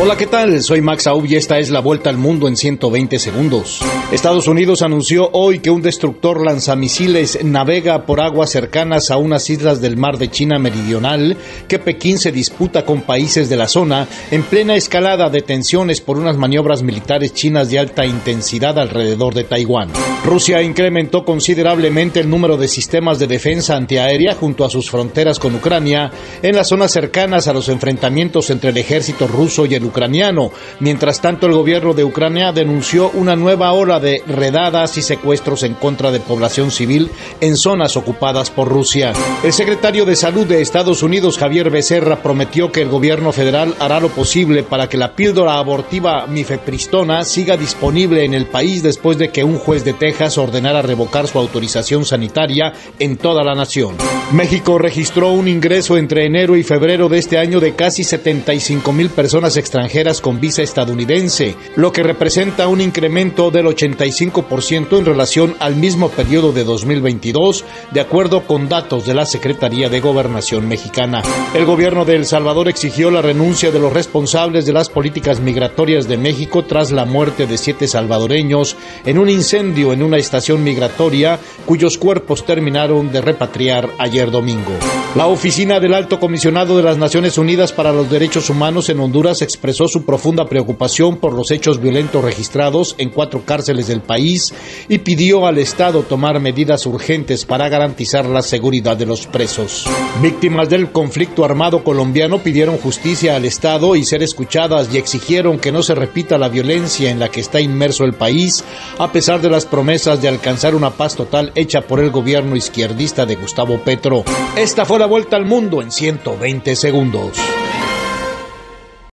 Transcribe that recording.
Hola, ¿qué tal? Soy Max Aub y esta es la vuelta al mundo en 120 segundos. Estados Unidos anunció hoy que un destructor lanzamisiles navega por aguas cercanas a unas islas del mar de China Meridional que Pekín se disputa con países de la zona en plena escalada de tensiones por unas maniobras militares chinas de alta intensidad alrededor de Taiwán. Rusia incrementó considerablemente el número de sistemas de defensa antiaérea junto a sus fronteras con Ucrania en las zonas cercanas a los enfrentamientos entre el ejército ruso y el ucraniano. Mientras tanto, el gobierno de Ucrania denunció una nueva ola de redadas y secuestros en contra de población civil en zonas ocupadas por Rusia. El secretario de Salud de Estados Unidos, Javier Becerra, prometió que el gobierno federal hará lo posible para que la píldora abortiva mifepristona siga disponible en el país después de que un juez de Texas ordenara revocar su autorización sanitaria en toda la nación. México registró un ingreso entre enero y febrero de este año de casi 75 mil personas extranjeras con visa estadounidense, lo que representa un incremento del 85% en relación al mismo periodo de 2022, de acuerdo con datos de la Secretaría de Gobernación mexicana. El gobierno de El Salvador exigió la renuncia de los responsables de las políticas migratorias de México tras la muerte de siete salvadoreños en un incendio en una estación migratoria cuyos cuerpos terminaron de repatriar ayer domingo. La oficina del Alto Comisionado de las Naciones Unidas para los Derechos Humanos en Honduras expresó su profunda preocupación por los hechos violentos registrados en cuatro cárceles del país y pidió al Estado tomar medidas urgentes para garantizar la seguridad de los presos. Víctimas del conflicto armado colombiano pidieron justicia al Estado y ser escuchadas y exigieron que no se repita la violencia en la que está inmerso el país, a pesar de las de alcanzar una paz total hecha por el gobierno izquierdista de Gustavo Petro. Esta fue la vuelta al mundo en 120 segundos.